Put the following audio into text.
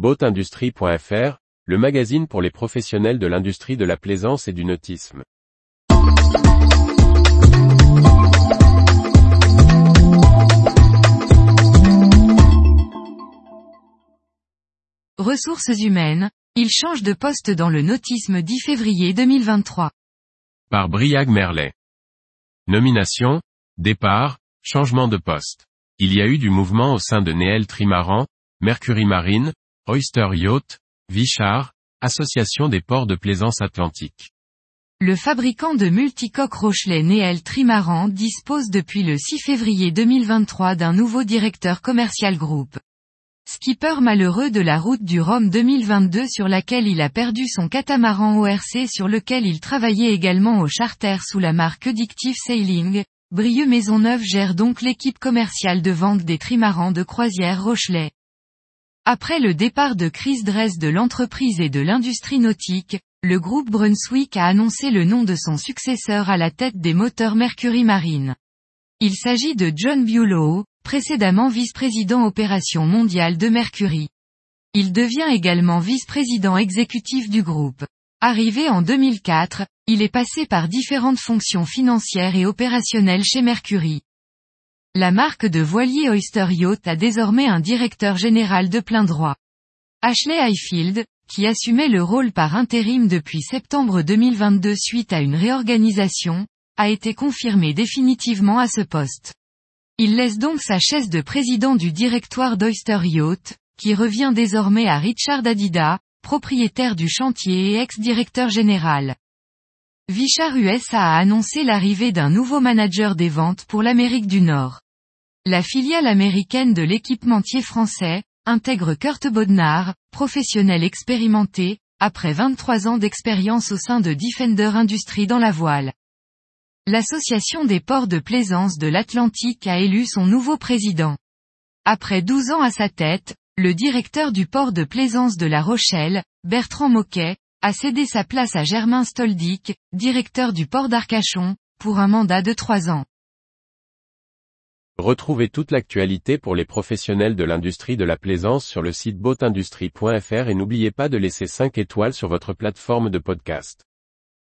Boatindustrie.fr, le magazine pour les professionnels de l'industrie de la plaisance et du nautisme. Ressources humaines, il change de poste dans le nautisme 10 février 2023. Par Briag Merlet. Nomination, départ, changement de poste. Il y a eu du mouvement au sein de Néel Trimaran, Mercury Marine, Oyster Yacht, Vichard, Association des ports de plaisance atlantique. Le fabricant de multicoques Rochelet Néel Trimaran dispose depuis le 6 février 2023 d'un nouveau directeur commercial groupe. Skipper malheureux de la route du Rhum 2022 sur laquelle il a perdu son catamaran ORC sur lequel il travaillait également au charter sous la marque Addictive Sailing, Brieux Maisonneuve gère donc l'équipe commerciale de vente des trimarans de croisière Rochelet. Après le départ de Chris Dress de l'entreprise et de l'industrie nautique, le groupe Brunswick a annoncé le nom de son successeur à la tête des moteurs Mercury Marine. Il s'agit de John Bulow, précédemment vice-président opération mondiale de Mercury. Il devient également vice-président exécutif du groupe. Arrivé en 2004, il est passé par différentes fonctions financières et opérationnelles chez Mercury. La marque de voilier Oyster Yacht a désormais un directeur général de plein droit. Ashley Highfield, qui assumait le rôle par intérim depuis septembre 2022 suite à une réorganisation, a été confirmé définitivement à ce poste. Il laisse donc sa chaise de président du directoire d'Oyster Yacht, qui revient désormais à Richard Adida, propriétaire du chantier et ex-directeur général. Vichard USA a annoncé l'arrivée d'un nouveau manager des ventes pour l'Amérique du Nord. La filiale américaine de l'équipementier français, intègre Kurt Bodnar, professionnel expérimenté, après 23 ans d'expérience au sein de Defender Industries dans la voile. L'Association des ports de plaisance de l'Atlantique a élu son nouveau président. Après 12 ans à sa tête, le directeur du port de plaisance de La Rochelle, Bertrand Moquet, a cédé sa place à Germain Stoldic, directeur du port d'Arcachon, pour un mandat de 3 ans. Retrouvez toute l'actualité pour les professionnels de l'industrie de la plaisance sur le site boatindustrie.fr et n'oubliez pas de laisser 5 étoiles sur votre plateforme de podcast.